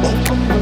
Oh.